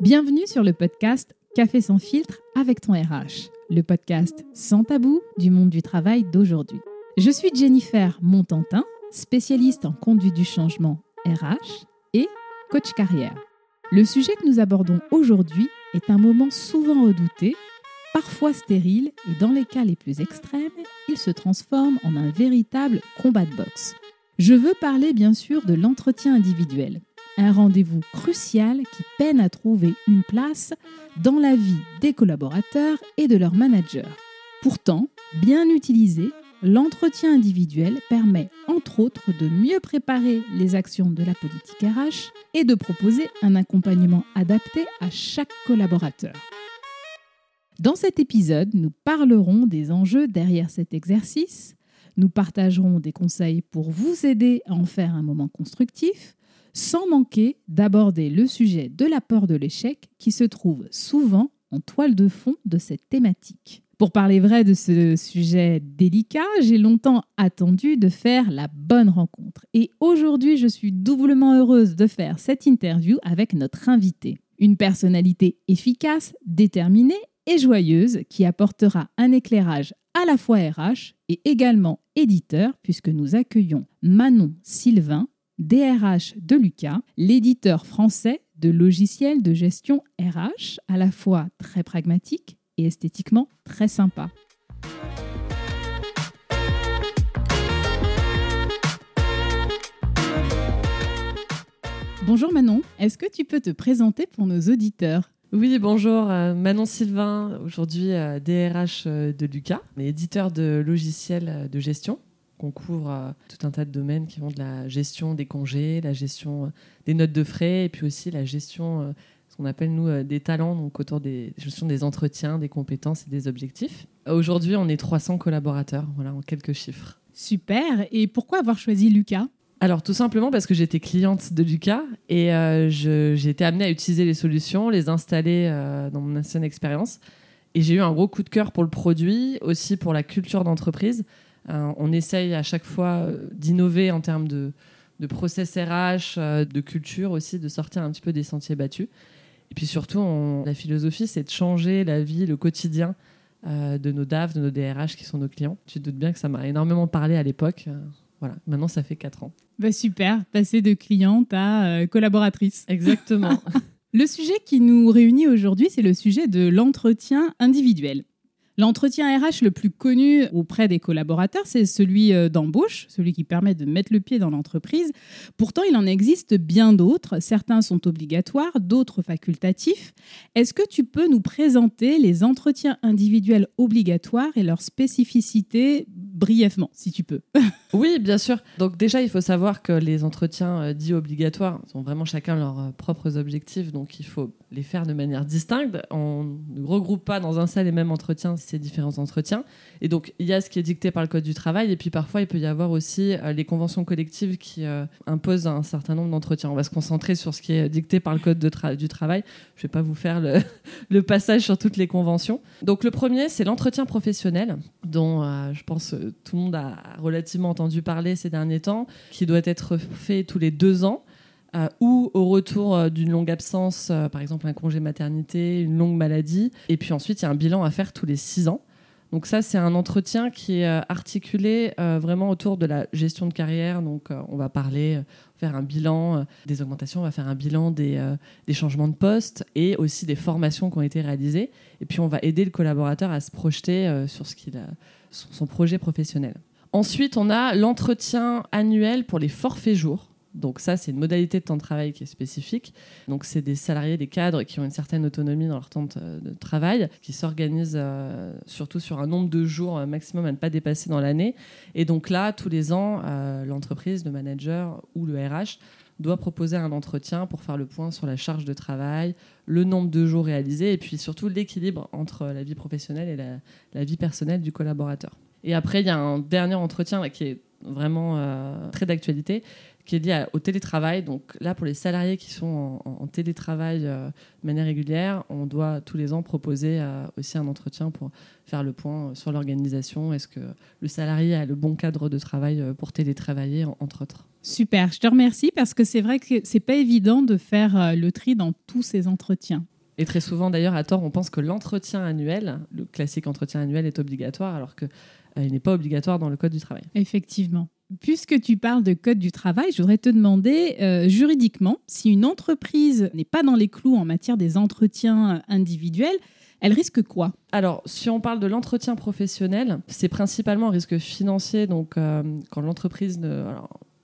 Bienvenue sur le podcast Café sans filtre avec ton RH, le podcast sans tabou du monde du travail d'aujourd'hui. Je suis Jennifer Montantin, spécialiste en conduite du changement RH et coach carrière. Le sujet que nous abordons aujourd'hui est un moment souvent redouté, parfois stérile et dans les cas les plus extrêmes, il se transforme en un véritable combat de boxe. Je veux parler bien sûr de l'entretien individuel, un rendez-vous crucial qui peine à trouver une place dans la vie des collaborateurs et de leurs managers. Pourtant, bien utilisé, l'entretien individuel permet entre autres de mieux préparer les actions de la politique RH et de proposer un accompagnement adapté à chaque collaborateur. Dans cet épisode, nous parlerons des enjeux derrière cet exercice, nous partagerons des conseils pour vous aider à en faire un moment constructif, sans manquer d'aborder le sujet de la peur de l'échec qui se trouve souvent en toile de fond de cette thématique. Pour parler vrai de ce sujet délicat, j'ai longtemps attendu de faire la bonne rencontre. Et aujourd'hui, je suis doublement heureuse de faire cette interview avec notre invité. Une personnalité efficace, déterminée et joyeuse qui apportera un éclairage à la fois RH et également éditeur, puisque nous accueillons Manon Sylvain, DRH de Lucas, l'éditeur français de logiciels de gestion RH, à la fois très pragmatique et esthétiquement très sympa. Bonjour Manon, est-ce que tu peux te présenter pour nos auditeurs? Oui, bonjour, euh, Manon Sylvain, aujourd'hui DRH euh, de Lucas, éditeur de logiciels de gestion qu'on couvre euh, tout un tas de domaines qui vont de la gestion des congés, la gestion euh, des notes de frais et puis aussi la gestion, euh, ce qu'on appelle nous des talents, donc autour des gestion des entretiens, des compétences et des objectifs. Aujourd'hui, on est 300 collaborateurs, voilà, en quelques chiffres. Super. Et pourquoi avoir choisi Lucas? Alors tout simplement parce que j'étais cliente de Lucas et j'ai été amenée à utiliser les solutions, les installer dans mon ancienne expérience. Et j'ai eu un gros coup de cœur pour le produit, aussi pour la culture d'entreprise. Euh, on essaye à chaque fois euh, d'innover en termes de, process RH, euh, de culture aussi, de sortir un petit peu des sentiers battus. Et puis surtout, la philosophie, c'est de changer la vie, le quotidien de nos DAF, de nos DRH qui sont nos clients. Tu te doutes bien que ça m'a énormément parlé à l'époque. voilà, maintenant ça fait 4 ans. Bah super, passer de cliente à collaboratrice. Exactement. le sujet qui nous réunit aujourd'hui, c'est le sujet de l'entretien individuel. L'entretien RH le plus connu auprès des collaborateurs, c'est celui euh, d'embauche, celui qui permet de mettre le pied dans l'entreprise. Pourtant, il en existe bien d'autres. Certains sont obligatoires, d'autres facultatifs. Est-ce que tu peux nous présenter les entretiens individuels obligatoires et leurs spécificités brièvement, si tu peux Oui, bien sûr. Donc déjà, il faut savoir que les entretiens euh, dits obligatoires ont vraiment chacun leurs euh, propres objectifs, donc il faut les faire de manière distincte. On ne regroupe pas dans un seul et même entretien ces différents entretiens. Et donc, il y a ce qui est dicté par le Code du travail, et puis parfois, il peut y avoir aussi euh, les conventions collectives qui imposent un certain nombre d'entretiens. On va se concentrer sur ce qui est dicté par le Code du travail. Je ne vais pas vous faire le, passage sur toutes les conventions. Donc, le premier, c'est l'entretien professionnel, dont je pense tout le monde a relativement entendu parler ces derniers temps, qui doit être fait tous les deux ans. ou au retour d'une longue absence, par exemple un congé maternité, une longue maladie. Et puis ensuite, il y a un bilan à faire tous les six ans. Donc ça, c'est un entretien qui est euh, articulé euh, vraiment autour de la gestion de carrière. Donc euh, on va parler, faire un bilan des augmentations, on va faire un bilan des, changements de poste et aussi des formations qui ont été réalisées. Et puis on va aider le collaborateur à se projeter sur, ce qu'il a, son projet professionnel. Ensuite, on a l'entretien annuel pour les forfaits jours. Donc ça, c'est une modalité de temps de travail qui est spécifique. Donc c'est des salariés, des cadres qui ont une certaine autonomie dans leur temps de travail, qui s'organisent euh, surtout sur un nombre de jours maximum à ne pas dépasser dans l'année. Et donc là, tous les ans, euh, l'entreprise, le manager ou le RH doit proposer un entretien pour faire le point sur la charge de travail, le nombre de jours réalisés et puis surtout l'équilibre entre la vie professionnelle et la, vie personnelle du collaborateur. Et après, il y a un dernier entretien qui est vraiment euh, très d'actualité, qui est lié au télétravail. Donc là, pour les salariés qui sont en, télétravail de manière régulière, on doit tous les ans proposer aussi un entretien pour faire le point sur l'organisation. Est-ce que le salarié a le bon cadre de travail pour télétravailler, entre autres? Super, je te remercie parce que c'est vrai que c'est pas évident de faire le tri dans tous ces entretiens. Et très souvent, d'ailleurs, à tort, on pense que l'entretien annuel, le classique entretien annuel, est obligatoire, alors qu'il euh, n'est pas obligatoire dans le Code du travail. Effectivement. Puisque tu parles de Code du travail, je voudrais te demander euh, juridiquement si une entreprise n'est pas dans les clous en matière des entretiens individuels, elle risque quoi? Alors, si on parle de l'entretien professionnel, c'est principalement un risque financier. Donc, euh, quand l'entreprise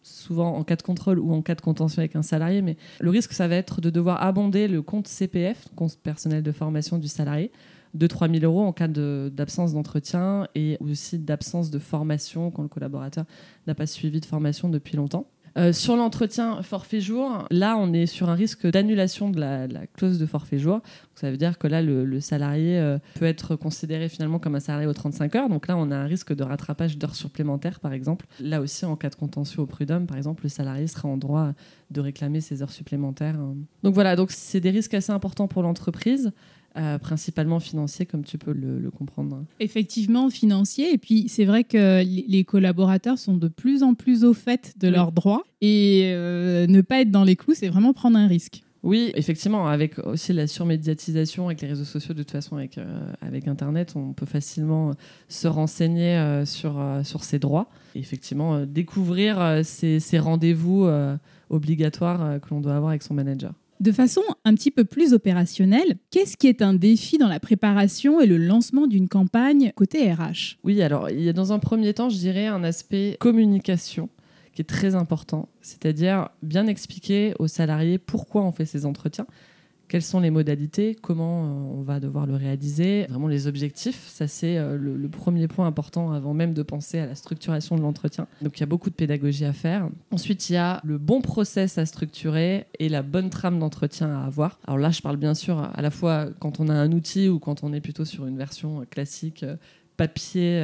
souvent en cas de contrôle ou en cas de contention avec un salarié, mais le risque, ça va être de devoir abonder le compte CPF, compte personnel de formation du salarié, de 3 000 euros en cas d'absence d'entretien et aussi d'absence de formation quand le collaborateur n'a pas suivi de formation depuis longtemps. Euh, sur l'entretien forfait jour, là, on est sur un risque d'annulation de la, clause de forfait jour. ça veut dire que là, le, salarié euh, peut être considéré finalement comme un salarié aux 35 heures. Donc là, on a un risque de rattrapage d'heures supplémentaires, par exemple. Là aussi, en cas de contentieux au prud'homme, par exemple, le salarié sera en droit de réclamer ses heures supplémentaires. Donc voilà, donc c'est des risques assez importants pour l'entreprise. Euh, principalement financier, comme tu peux le, comprendre. Effectivement, financier. Et puis, c'est vrai que les collaborateurs sont de plus en plus au fait de leurs droits. Et euh, ne pas être dans les clous, c'est vraiment prendre un risque. Oui, effectivement, avec aussi la surmédiatisation, avec les réseaux sociaux, de toute façon, avec, euh, avec Internet, on peut facilement se renseigner sur, sur ses droits. Et effectivement, découvrir ces, ces rendez-vous obligatoires que l'on doit avoir avec son manager. De façon un petit peu plus opérationnelle, qu'est-ce qui est un défi dans la préparation et le lancement d'une campagne côté RH Oui, alors il y a dans un premier temps, je dirais, un aspect communication qui est très important, c'est-à-dire bien expliquer aux salariés pourquoi on fait ces entretiens, quelles sont les modalités, comment euh, on va devoir le réaliser, vraiment les objectifs. Ça, c'est euh, le, premier point important avant même de penser à la structuration de l'entretien. Donc, il y a beaucoup de pédagogie à faire. Ensuite, il y a le bon process à structurer et la bonne trame d'entretien à avoir. Alors là, je parle bien sûr à la fois quand on a un outil ou quand on est plutôt sur une version classique euh, papier,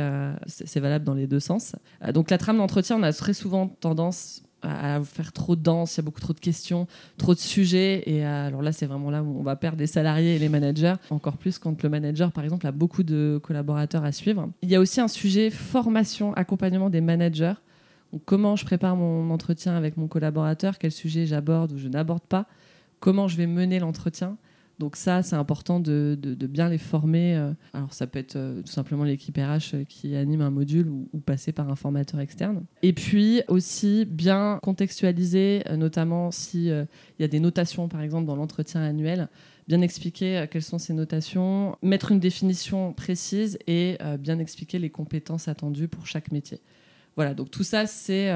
c'est valable dans les deux sens. donc la trame d'entretien, on a très souvent tendance à faire trop dense, il y a beaucoup trop de questions, trop de sujets. Et euh, alors là, c'est vraiment là où on va perdre des salariés et les managers, encore plus quand le manager, par exemple, a beaucoup de collaborateurs à suivre. Il y a aussi un sujet formation, accompagnement des managers. comment je prépare mon entretien avec mon collaborateur, quel sujet j'aborde ou je n'aborde pas, comment je vais mener l'entretien? Donc ça, c'est important de, bien les former. Euh. Alors ça peut être euh, tout simplement l'équipe RH euh, qui anime un module ou, passer par un formateur externe. Et puis aussi bien contextualiser, notamment s'il y a des notations par exemple dans l'entretien annuel, bien expliquer quelles sont ces notations, mettre une définition précise et bien expliquer les compétences attendues pour chaque métier. Voilà, donc tout ça, c'est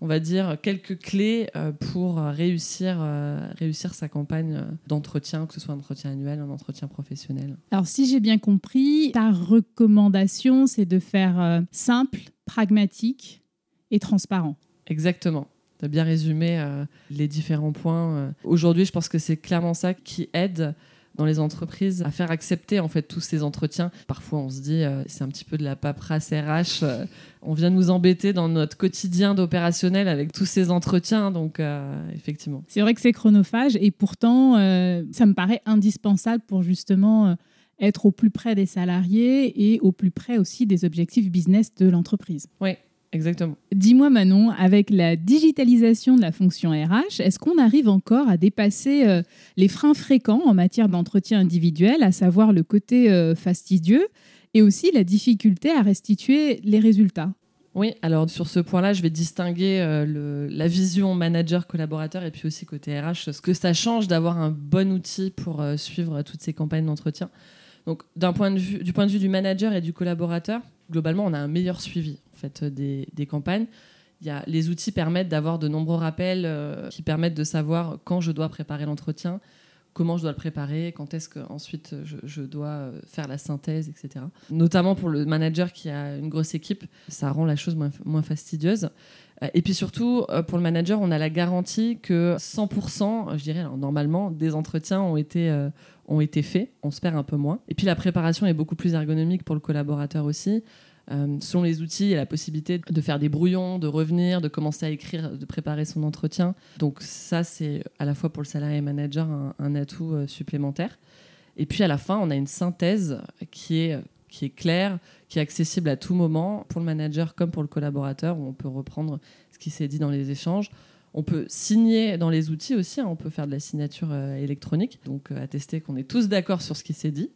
on va dire, quelques clés euh, pour réussir, euh, réussir sa campagne euh, d'entretien, que ce soit un entretien annuel, un entretien professionnel. Alors, si j'ai bien compris, ta recommandation, c'est de faire simple, pragmatique et transparent. Exactement. Tu as bien résumé les différents points. Aujourd'hui, je pense que c'est clairement ça qui aide dans les entreprises à faire accepter en fait tous ces entretiens. Parfois, on se dit euh, c'est un petit peu de la paperasse RH. Euh, on vient nous embêter dans notre quotidien d'opérationnel avec tous ces entretiens. Donc, euh, effectivement. C'est vrai que c'est chronophage et pourtant, ça me paraît indispensable pour justement être au plus près des salariés et au plus près aussi des objectifs business de l'entreprise. Oui, Exactement. Dis-moi Manon, avec la digitalisation de la fonction RH, est-ce qu'on arrive encore à dépasser euh, les freins fréquents en matière d'entretien individuel, à savoir le côté euh, fastidieux et aussi la difficulté à restituer les résultats? Oui, alors sur ce point-là, je vais distinguer euh, la vision manager-collaborateur et puis aussi côté RH, ce que ça change d'avoir un bon outil pour suivre toutes ces campagnes d'entretien. Donc, d'un point de vue, du point de vue du manager et du collaborateur, globalement, on a un meilleur suivi fait, des, campagnes. Y a, les outils permettent d'avoir de nombreux rappels euh, qui permettent de savoir quand je dois préparer l'entretien, comment je dois le préparer, quand est-ce que ensuite je, dois euh, faire la synthèse, etc. Notamment pour le manager qui a une grosse équipe, ça rend la chose moins, fastidieuse. Euh, et puis surtout, pour le manager, on a la garantie que 100%, je dirais normalement, des entretiens ont été, ont été faits. On se perd un peu moins. Et puis la préparation est beaucoup plus ergonomique pour le collaborateur aussi. Euh, selon les outils, il y a la possibilité de faire des brouillons, de revenir, de commencer à écrire, de préparer son entretien. Donc ça, c'est à la fois pour le salarié et manager un, atout euh, supplémentaire. Et puis à la fin, on a une synthèse qui est, claire, qui est accessible à tout moment pour le manager comme pour le collaborateur, on peut reprendre ce qui s'est dit dans les échanges. On peut signer dans les outils aussi, hein. on peut faire de la signature euh, électronique, donc attester qu'on est tous d'accord sur ce qui s'est dit.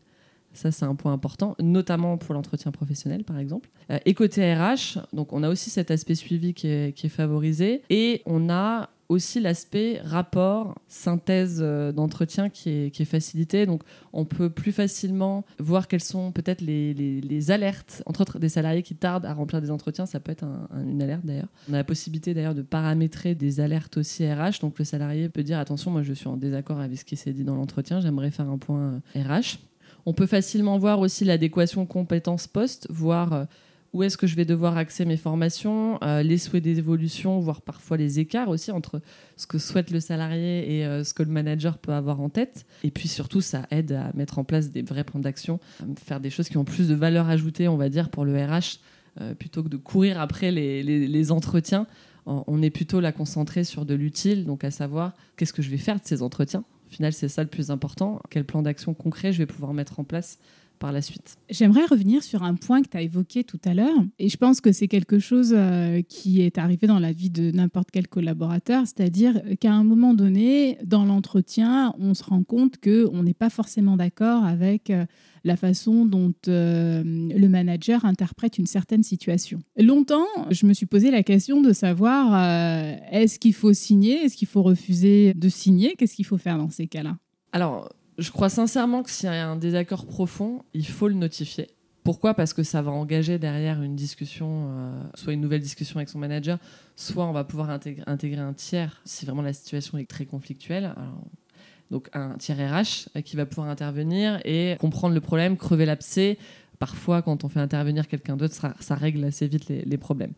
Ça, c'est un point important, notamment pour l'entretien professionnel, par exemple. Euh, et côté RH, donc on a aussi cet aspect suivi qui est, favorisé. Et on a aussi l'aspect rapport, synthèse euh, d'entretien qui est, facilité. Donc, on peut plus facilement voir quelles sont peut-être les, alertes, entre autres des salariés qui tardent à remplir des entretiens. Ça peut être une alerte d'ailleurs. On a la possibilité d'ailleurs de paramétrer des alertes aussi RH. Donc, le salarié peut dire attention, moi je suis en désaccord avec ce qui s'est dit dans l'entretien, j'aimerais faire un point RH. On peut facilement voir aussi l'adéquation compétences poste, voir euh, où est-ce que je vais devoir axer mes formations, euh, les souhaits d'évolution, voire parfois les écarts aussi entre ce que souhaite le salarié et euh, ce que le manager peut avoir en tête. Et puis surtout, ça aide à mettre en place des vrais plans d'action, faire des choses qui ont plus de valeur ajoutée, on va dire, pour le RH, plutôt que de courir après les entretiens. On est plutôt là concentré sur de l'utile, donc à savoir qu'est-ce que je vais faire de ces entretiens, au final, c'est ça le plus important. Quel plan d'action concret je vais pouvoir mettre en place par la suite. J'aimerais revenir sur un point que tu as évoqué tout à l'heure, et je pense que c'est quelque chose euh, qui est arrivé dans la vie de n'importe quel collaborateur, c'est-à-dire qu'à un moment donné, dans l'entretien, on se rend compte qu'on n'est pas forcément d'accord avec euh, la façon dont euh, le manager interprète une certaine situation. Longtemps, je me suis posé la question de savoir est-ce qu'il faut signer, est-ce qu'il faut refuser de signer, qu'est-ce qu'il faut faire dans ces cas-là? Alors, je crois sincèrement que s'il y a un désaccord profond, il faut le notifier. Pourquoi? Parce que ça va engager derrière une discussion, euh, soit une nouvelle discussion avec son manager, soit on va pouvoir intégrer, un tiers si vraiment la situation est très conflictuelle. donc un tiers RH qui va pouvoir intervenir et comprendre le problème, crever l'abcès. Parfois, quand on fait intervenir quelqu'un d'autre, ça, règle assez vite les problèmes.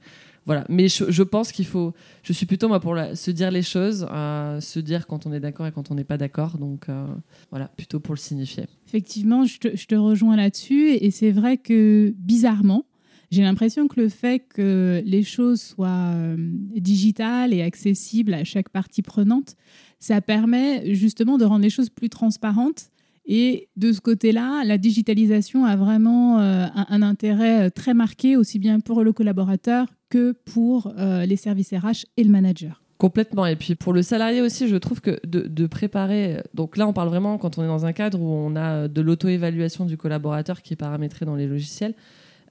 Voilà. Mais je, pense qu'il faut. Je suis plutôt moi pour se dire les choses, euh, se dire quand on est d'accord et quand on n'est pas d'accord. Donc euh, voilà, plutôt pour le signifier. Effectivement, je te, rejoins là-dessus. Et c'est vrai que bizarrement, j'ai l'impression que le fait que les choses soient euh, digitales et accessibles à chaque partie prenante, ça permet justement de rendre les choses plus transparentes. Et de ce côté-là, la digitalisation a vraiment un, intérêt très marqué, aussi bien pour le collaborateur que pour euh, les services RH et le manager. Complètement. Et puis pour le salarié aussi, je trouve que de, préparer. Donc là, on parle vraiment quand on est dans un cadre où on a de l'auto-évaluation du collaborateur qui est paramétré dans les logiciels.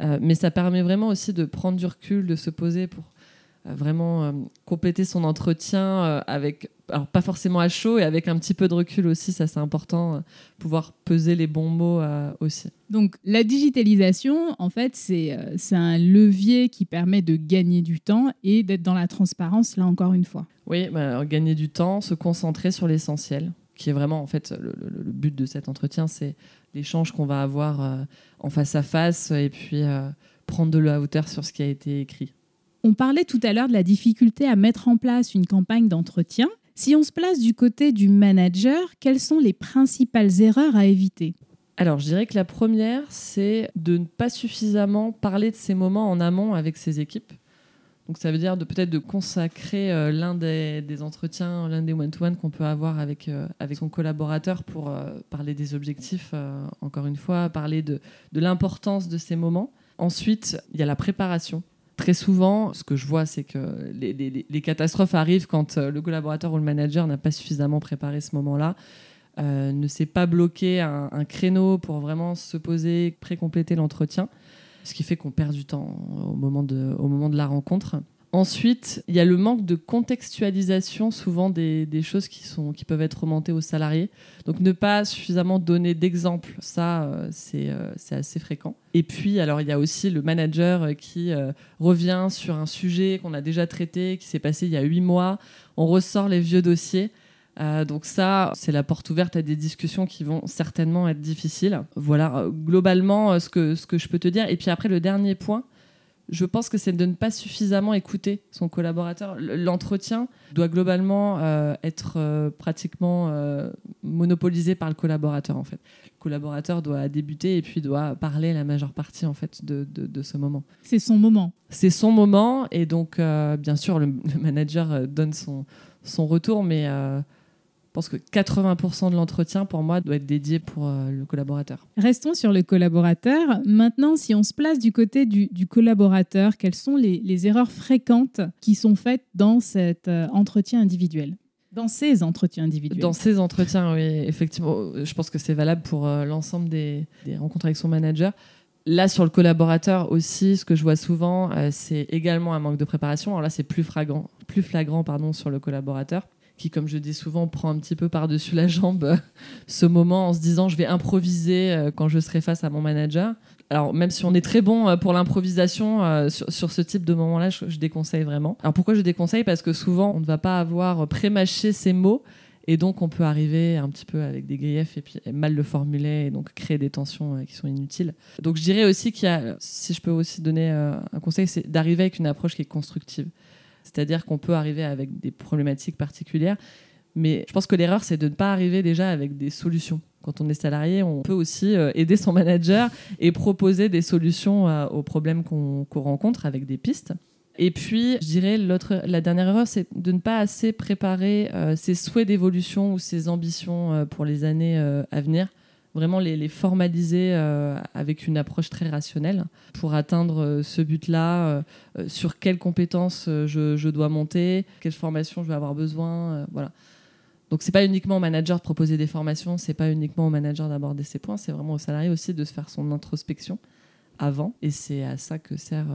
Euh, mais ça permet vraiment aussi de prendre du recul, de se poser pour euh, vraiment compléter son entretien avec alors pas forcément à chaud et avec un petit peu de recul aussi, ça c'est important, euh, pouvoir peser les bons mots euh, aussi. Donc la digitalisation, en fait, c'est euh, c'est un levier qui permet de gagner du temps et d'être dans la transparence, là encore une fois. Oui, bah, gagner du temps, se concentrer sur l'essentiel, qui est vraiment en fait le, but de cet entretien, c'est l'échange qu'on va avoir en face à face et puis prendre de la hauteur sur ce qui a été écrit. On parlait tout à l'heure de la difficulté à mettre en place une campagne d'entretien. Si on se place du côté du manager, quelles sont les principales erreurs à éviter? Alors, je dirais que la première, c'est de ne pas suffisamment parler de ces moments en amont avec ses équipes. Donc, ça veut dire peut-être de consacrer euh, l'un des, entretiens, l'un des one-to-one qu'on peut avoir avec, euh, son collaborateur pour euh, parler des objectifs, encore une fois, parler de l'importance de ces moments. Ensuite, il y a la préparation très souvent, ce que je vois, c'est que les, catastrophes arrivent quand euh, le collaborateur ou le manager n'a pas suffisamment préparé ce moment-là, euh, ne s'est pas bloqué un, créneau pour vraiment se poser, pré-compléter l'entretien, ce qui fait qu'on perd du temps au moment de la rencontre. Ensuite, il y a le manque de contextualisation souvent des, choses qui, sont, qui peuvent être remontées aux salariés. Donc ne pas suffisamment donner d'exemples, ça euh, euh, c'est assez fréquent. Et puis, alors il y a aussi le manager euh, qui revient sur un sujet qu'on a déjà traité, qui s'est passé il y a huit mois. On ressort les vieux dossiers. donc ça, c'est la porte ouverte à des discussions qui vont certainement être difficiles. Voilà, globalement, ce, que, ce que je peux te dire. Et puis après, le dernier point, je pense que c'est de ne pas suffisamment écouter son collaborateur. L'entretien doit globalement euh, être euh, pratiquement euh, monopolisé par le collaborateur en fait. Le collaborateur doit débuter et puis doit parler la majeure partie en fait de, de, ce moment. C'est son moment. C'est son moment et donc bien sûr le, le manager donne son, son retour, mais pense que 80% de l'entretien, pour moi, doit être dédié pour euh, le collaborateur. Restons sur le collaborateur. Maintenant, si on se place du côté du, collaborateur, quelles sont les, erreurs fréquentes qui sont faites dans cet euh, entretien individuel? Dans ces entretiens individuels. Dans ces entretiens, oui, effectivement. Je pense que c'est valable pour euh, l'ensemble des, rencontres avec son manager. Là, sur le collaborateur aussi, ce que je vois souvent, c'est également un manque de préparation. Alors là, c'est plus flagrant, plus flagrant pardon, sur le collaborateur qui, comme je dis souvent, prend un petit peu par-dessus la jambe euh, ce moment en se disant je vais improviser euh, quand je serai face à mon manager. Alors, même si on est très bon euh, pour l'improvisation, sur, ce type de moment-là, je, déconseille vraiment. Alors, pourquoi je déconseille? Parce que souvent, on ne va pas avoir pré-mâché ces mots. Et donc, on peut arriver un petit peu avec des griefs et puis mal le formuler et donc créer des tensions qui sont inutiles. Donc, je dirais aussi qu'il y a, si je peux aussi donner un conseil, c'est d'arriver avec une approche qui est constructive. C'est-à-dire qu'on peut arriver avec des problématiques particulières, mais je pense que l'erreur, c'est de ne pas arriver déjà avec des solutions. Quand on est salarié, on peut aussi euh, aider son manager et proposer des solutions euh, aux problèmes qu'on rencontre avec des pistes. Et puis, je dirais, la dernière erreur, c'est de ne pas assez préparer euh, ses souhaits d'évolution ou ses ambitions pour les années à venir vraiment les, formaliser euh, avec une approche très rationnelle pour atteindre euh, ce but-là, euh, sur quelles compétences je, dois monter, quelle formation je vais avoir besoin, voilà. Donc c'est pas uniquement au manager de proposer des formations, c'est pas uniquement au manager d'aborder ces points, c'est vraiment au salarié aussi de se faire son introspection avant, et c'est à ça que sert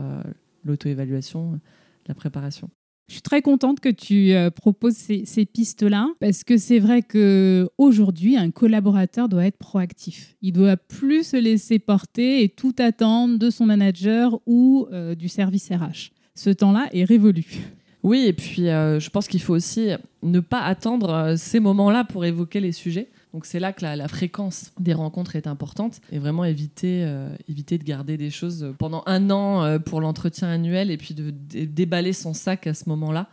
l'auto-évaluation, la préparation. Je suis très contente que tu euh, proposes ces, pistes-là parce que c'est vrai que aujourd'hui, un collaborateur doit être proactif. Il doit plus se laisser porter et tout attendre de son manager ou euh, du service RH. Ce temps-là est révolu. Oui, et puis euh, je pense qu'il faut aussi ne pas attendre ces moments-là pour évoquer les sujets. Donc c'est là que la, fréquence des rencontres est importante et vraiment éviter, euh, éviter de garder des choses pendant un an euh, pour l'entretien annuel et puis de, déballer son sac à ce moment-là.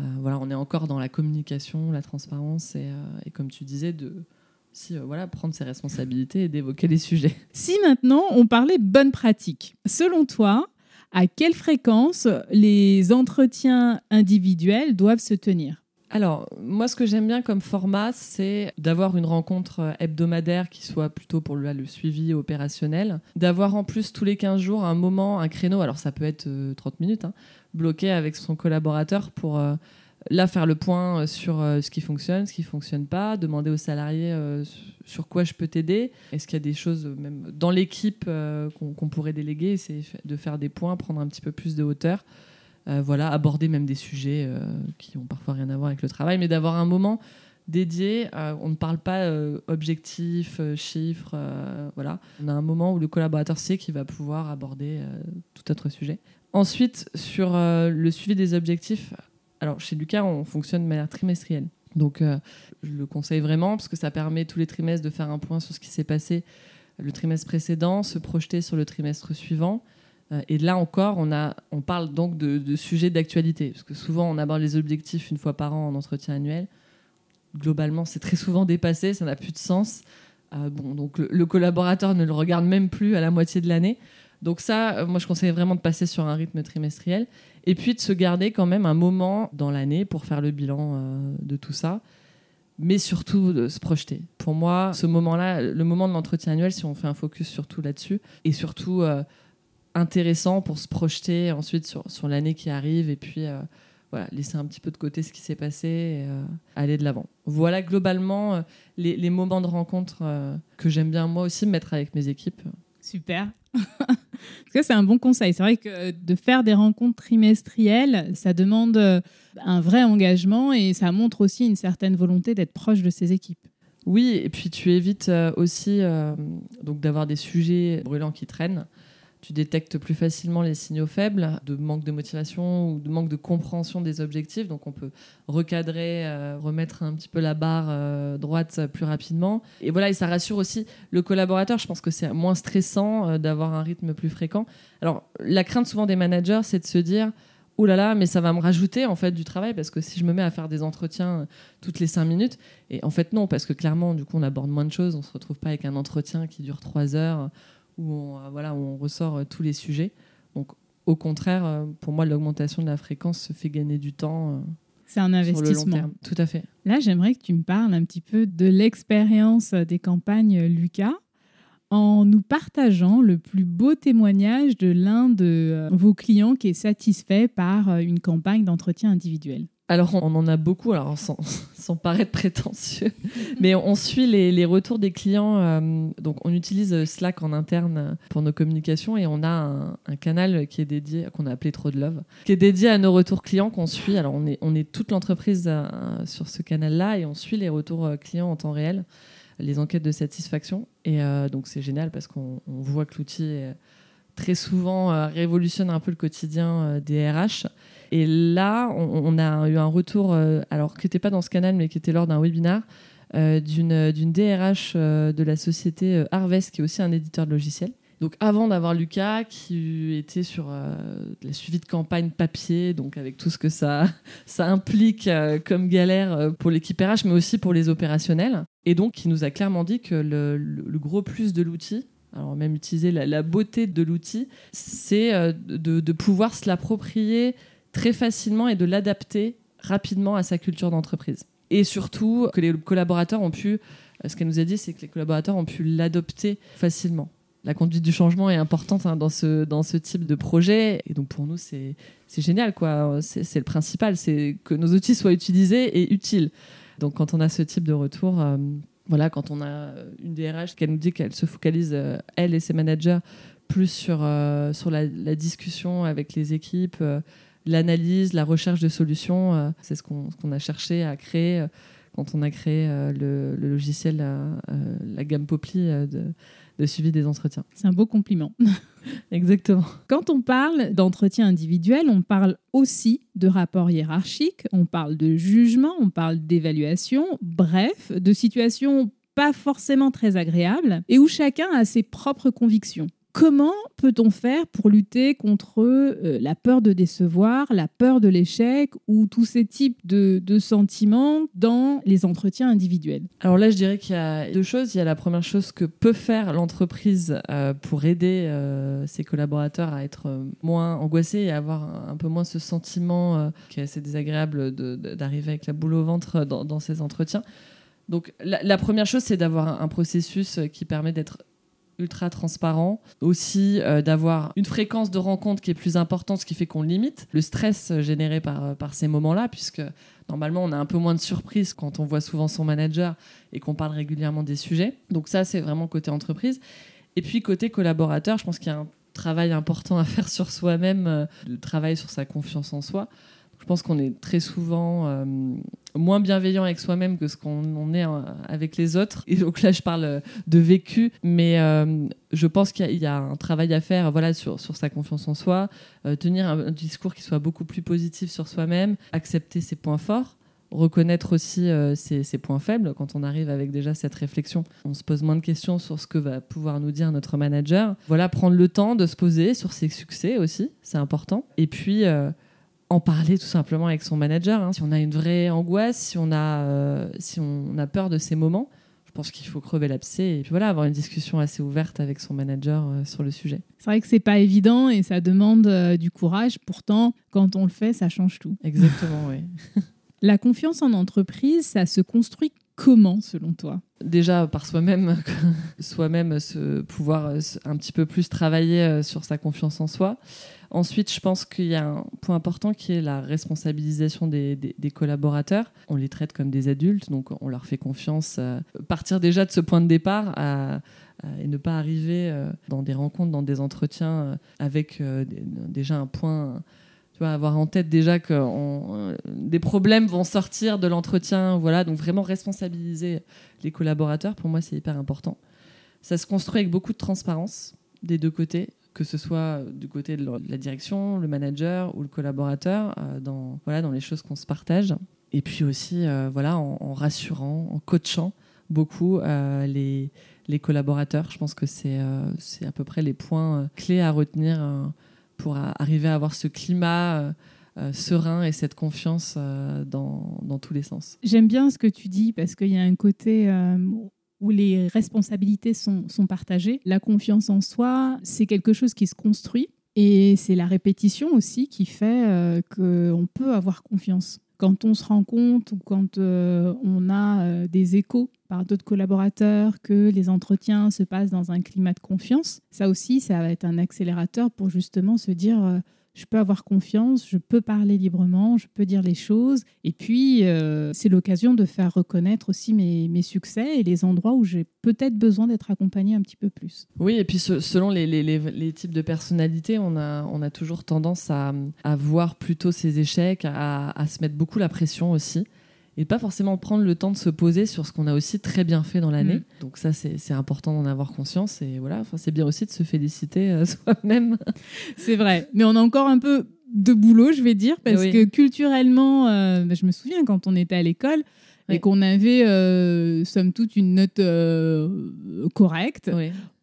Euh, voilà, on est encore dans la communication, la transparence et, comme tu disais, de si, voilà, prendre ses responsabilités et d'évoquer les sujets. Si maintenant on parlait bonne pratique, selon toi, à quelle fréquence les entretiens individuels doivent se tenir? Alors, moi, ce que j'aime bien comme format, c'est d'avoir une rencontre euh, hebdomadaire qui soit plutôt pour le, suivi opérationnel, d'avoir en plus tous les 15 jours un moment, un créneau, alors ça peut être 30 euh, minutes, hein, bloqué avec son collaborateur pour euh, là faire le point sur ce qui fonctionne, ce qui fonctionne pas, demander aux salariés sur quoi je peux t'aider, est-ce qu'il y a des choses même dans l'équipe qu'on pourrait déléguer, c'est de faire des points, prendre un petit peu plus de hauteur. Euh, voilà, aborder même des sujets euh, qui ont parfois rien à voir avec le travail, mais d'avoir un moment dédié. on ne parle pas euh, objectifs, chiffres, voilà. On a un moment où le collaborateur sait qu'il va pouvoir aborder tout autre sujet. Ensuite, sur le suivi des objectifs, alors chez Lucas, on fonctionne de manière trimestrielle. Donc, je le conseille vraiment parce que ça permet tous les trimestres de faire un point sur ce qui s'est passé le trimestre précédent, se projeter sur le trimestre suivant euh, et là encore, on, a, on parle donc de, sujets d'actualité, parce que souvent on aborde les objectifs une fois par an en entretien annuel. Globalement, c'est très souvent dépassé, ça n'a plus de sens. Euh, bon, donc le, collaborateur ne le regarde même plus à la moitié de l'année. Donc ça, euh, moi je conseille vraiment de passer sur un rythme trimestriel et puis de se garder quand même un moment dans l'année pour faire le bilan de tout ça, mais surtout de se projeter. Pour moi, ce moment-là, le moment de l'entretien annuel, si on fait un focus surtout là-dessus, et surtout intéressant pour se projeter ensuite sur, sur l'année qui arrive et puis euh, voilà, laisser un petit peu de côté ce qui s'est passé et euh, aller de l'avant. Voilà globalement euh, les, les, moments de rencontre que j'aime bien moi aussi mettre avec mes équipes. Super. ça, c'est un bon conseil. C'est vrai que de faire des rencontres trimestrielles, ça demande un vrai engagement et ça montre aussi une certaine volonté d'être proche de ses équipes. Oui, et puis tu évites aussi donc d'avoir des sujets brûlants qui traînent. Tu détectes plus facilement les signaux faibles de manque de motivation ou de manque de compréhension des objectifs. Donc on peut recadrer, euh, remettre un petit peu la barre euh, droite plus rapidement. Et voilà, et ça rassure aussi le collaborateur. Je pense que c'est moins stressant euh, d'avoir un rythme plus fréquent. Alors la crainte souvent des managers, c'est de se dire oh là là, mais ça va me rajouter en fait du travail parce que si je me mets à faire des entretiens toutes les cinq minutes, et en fait non, parce que clairement, du coup, on aborde moins de choses, on se retrouve pas avec un entretien qui dure trois heures où on, euh, voilà, où on ressort euh, tous les sujets. Donc, au contraire, euh, pour moi, l'augmentation de la fréquence se fait gagner du temps. C'est un investissement. Tout à fait. Là, j'aimerais que tu me parles un petit peu de l'expérience des campagnes Lucas en nous partageant le plus beau témoignage de l'un de vos clients qui est satisfait par une campagne d'entretien individuel. Alors, on en a beaucoup, alors sans, paraître prétentieux, mais on suit les, retours des clients. Euh, donc, on utilise Slack en interne pour nos communications et on a un, canal qui est dédié, qu'on a appelé Trop de Love, qui est dédié à nos retours clients qu'on suit. Alors, on est, on est toute l'entreprise euh, sur ce canal-là et on suit les retours euh, clients en temps réel, les enquêtes de satisfaction. Et donc, c'est génial parce qu'on voit que l'outil très souvent révolutionne un peu le quotidien des RH. Et là, on, a eu un retour, euh, alors qui n'était pas dans ce canal, mais qui était lors d'un webinar, euh, d'une DRH euh, de la société Harvest, qui est aussi un éditeur de logiciels. Donc avant d'avoir Lucas, qui était sur la suivi de campagne papier, donc avec tout ce que ça, implique comme galère pour l'équipe RH, mais aussi pour les opérationnels. Et donc qui nous a clairement dit que le, gros plus de l'outil, alors même utiliser la, beauté de l'outil, c'est de, pouvoir se l'approprier très facilement et de l'adapter rapidement à sa culture d'entreprise. Et surtout, que les collaborateurs ont pu, ce qu'elle nous a dit, c'est que les collaborateurs ont pu l'adopter facilement. La conduite du changement est importante hein, dans, ce, dans ce type de projet. Et donc pour nous, c'est génial. quoi. C'est le principal, c'est que nos outils soient utilisés et utiles. Donc quand on a ce type de retour, euh, voilà, quand on a une DRH qui nous dit qu'elle se focalise, euh, elle et ses managers, plus sur, euh, sur la, discussion avec les équipes, l'analyse, la recherche de solutions. Euh, c'est ce qu'on a cherché à créer euh, quand on a créé euh, le, logiciel, la gamme Popli de, suivi des entretiens. C'est un beau compliment. Exactement. Quand on parle d'entretien individuel, on parle aussi de rapport hiérarchique, on parle de jugement, on parle d'évaluation, bref, de situations pas forcément très agréables et où chacun a ses propres convictions. Comment peut-on faire pour lutter contre euh, la peur de décevoir, la peur de l'échec ou tous ces types de, sentiments dans les entretiens individuels? Alors là, je dirais qu'il y a deux choses. Il y a la première chose que peut faire l'entreprise euh, pour aider euh, ses collaborateurs à être moins angoissés et avoir un, peu moins ce sentiment qui est assez désagréable d'arriver avec la boule au ventre dans, ces entretiens. Donc la, première chose, c'est d'avoir un processus qui permet d'être ultra transparent. Aussi, euh, d'avoir une fréquence de rencontres qui est plus importante, ce qui fait qu'on limite le stress euh, généré par, euh, par ces moments-là, puisque normalement, on a un peu moins de surprise quand on voit souvent son manager et qu'on parle régulièrement des sujets. Donc ça, c'est vraiment côté entreprise. Et puis, côté collaborateur, je pense qu'il y a un travail important à faire sur soi-même, de travail sur sa confiance en soi. Je pense qu'on est très souvent moins bienveillant avec soi-même que ce qu'on est euh, avec les autres. Et donc là, je parle euh, de vécu, mais je pense qu'il y, a un travail à faire voilà, sur, sur sa confiance en soi, tenir un, discours qui soit beaucoup plus positif sur soi-même, accepter ses points forts reconnaître aussi ses, ses, points faibles. Quand on arrive avec déjà cette réflexion, on se pose moins de questions sur ce que va pouvoir nous dire notre manager. Voilà, prendre le temps de se poser sur ses succès aussi, c'est important. Et puis, en parler tout simplement avec son manager. Hein. Si on a une vraie angoisse, si on a, euh, si on a peur de ces moments, je pense qu'il faut crever l'abcès et puis voilà, avoir une discussion assez ouverte avec son manager euh, sur le sujet. C'est vrai que c'est pas évident et ça demande euh, du courage. Pourtant, quand on le fait, ça change tout. Exactement, oui. La confiance en entreprise, ça se construit comment selon toi Déjà par soi-même, soi-même se pouvoir un petit peu plus travailler sur sa confiance en soi. Ensuite, je pense qu'il y a un point important qui est la responsabilisation des, collaborateurs. On les traite comme des adultes, donc on leur fait confiance. Euh, partir déjà de ce point de départ et ne pas arriver euh, dans des rencontres, dans des entretiens euh, avec déjà un point avoir en tête déjà que des problèmes vont sortir de l'entretien. Voilà, donc vraiment responsabiliser les collaborateurs, pour moi, c'est hyper important. Ça se construit avec beaucoup de transparence des deux côtés. que ce soit du côté de la direction, le manager ou le collaborateur, dans, voilà, dans les choses qu'on se partage. Et puis aussi, voilà, en, rassurant, en coachant beaucoup les, les collaborateurs. Je pense que c'est à peu près les points clés à retenir pour arriver à avoir ce climat euh, serein et cette confiance euh, dans, dans, tous les sens. J'aime bien ce que tu dis parce qu'il y a un côté euh, où les responsabilités sont, sont partagées. La confiance en soi, c'est quelque chose qui se construit. Et c'est la répétition aussi qui fait qu'on peut avoir confiance. Quand on se rend compte ou quand on a des échos par d'autres collaborateurs que les entretiens se passent dans un climat de confiance, ça aussi, ça va être un accélérateur pour justement se dire je peux avoir confiance, je peux parler librement, je peux dire les choses. Et puis, euh, c'est l'occasion de faire reconnaître aussi mes, mes, succès et les endroits où j'ai peut-être besoin d'être accompagnée un petit peu plus. Oui, et puis selon les, les, les, types de personnalités, on a, on a toujours tendance à, à voir plutôt ses échecs, à, à se mettre beaucoup la pression aussi et pas forcément prendre le temps de se poser sur ce qu'on a aussi très bien fait dans l'année. Mm. Donc ça, c'est important d'en avoir conscience et voilà, enfin, c'est bien aussi de se féliciter euh, soi-même. C'est vrai, mais on a encore un peu de boulot, je vais dire, parce que culturellement, euh, bah, je me souviens quand on était à l'école, et qu'on avait, euh, somme toute, une note euh, correcte,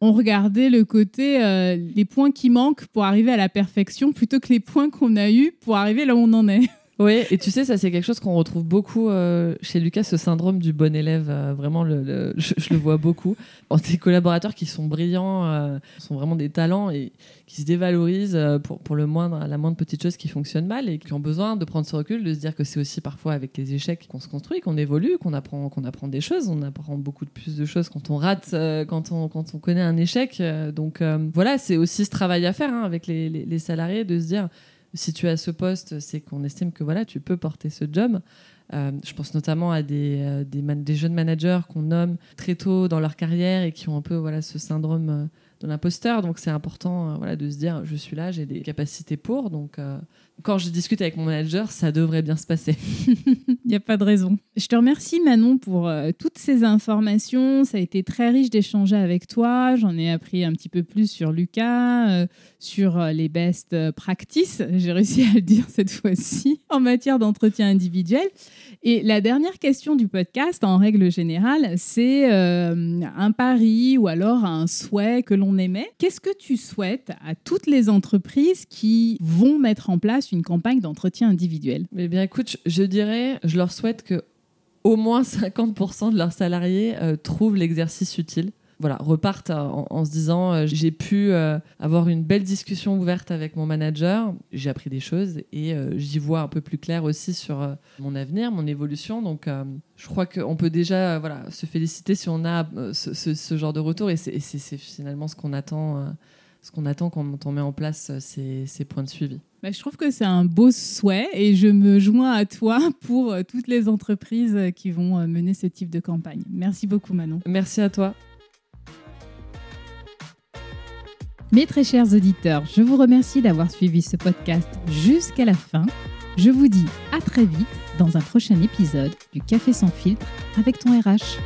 on regardait le côté, les points qui manquent pour arriver à la perfection, plutôt que les points qu'on a eus pour arriver là où on en est. Oui, et tu sais, ça c'est quelque chose qu'on retrouve beaucoup euh, chez Lucas, ce syndrome du bon élève. Euh, vraiment, le, je, le vois beaucoup. En des collaborateurs qui sont brillants, euh, sont vraiment des talents et qui se dévalorisent pour, pour le moindre, la moindre petite chose qui fonctionne mal et qui ont besoin de prendre ce recul, de se dire que c'est aussi parfois avec les échecs qu'on se construit, qu'on évolue, qu'on apprend, qu'on apprend des choses. On apprend beaucoup de plus de choses quand on rate, quand, on, quand on connaît un échec. donc voilà, c'est aussi ce travail à faire hein, avec les, les salariés, de se dire si tu as ce poste, c'est qu'on estime que voilà, tu peux porter ce job. Euh, je pense notamment à des, euh, des, jeunes managers qu'on nomme très tôt dans leur carrière et qui ont un peu voilà, ce syndrome euh, de l'imposteur. Donc c'est important voilà, de se dire je suis là, j'ai des capacités pour. Donc quand je discute avec mon manager, ça devrait bien se passer. Il n'y a pas de raison. Je te remercie Manon pour euh, toutes ces informations. Ça a été très riche d'échanger avec toi. J'en ai appris un petit peu plus sur Lucas, euh, sur euh, les best practices. J'ai réussi à le dire cette fois-ci en matière d'entretien individuel. Et la dernière question du podcast, en règle générale, c'est un pari ou alors un souhait que l'on Qu'est-ce que tu souhaites à toutes les entreprises qui vont mettre en place une campagne d'entretien individuel? Eh bien, écoute, je dirais, je leur souhaite que au moins 50% de leurs salariés euh, trouvent l'exercice utile. Voilà, repartent en, se disant euh, j'ai pu euh, avoir une belle discussion ouverte avec mon manager, j'ai appris des choses et j'y vois un peu plus clair aussi sur mon avenir, mon évolution. Donc, je crois qu'on peut déjà voilà se féliciter si on a ce, genre de retour et c'est finalement ce qu'on attend ce qu'on attend quand on met en place euh, ces, points de suivi. Bah, je trouve que c'est un beau souhait et je me joins à toi pour euh, toutes les entreprises euh, qui vont mener ce type de campagne. Merci beaucoup Manon. Merci à toi. Mes très chers auditeurs, je vous remercie d'avoir suivi ce podcast jusqu'à la fin. Je vous dis à très vite dans un prochain épisode du Café sans filtre avec ton RH.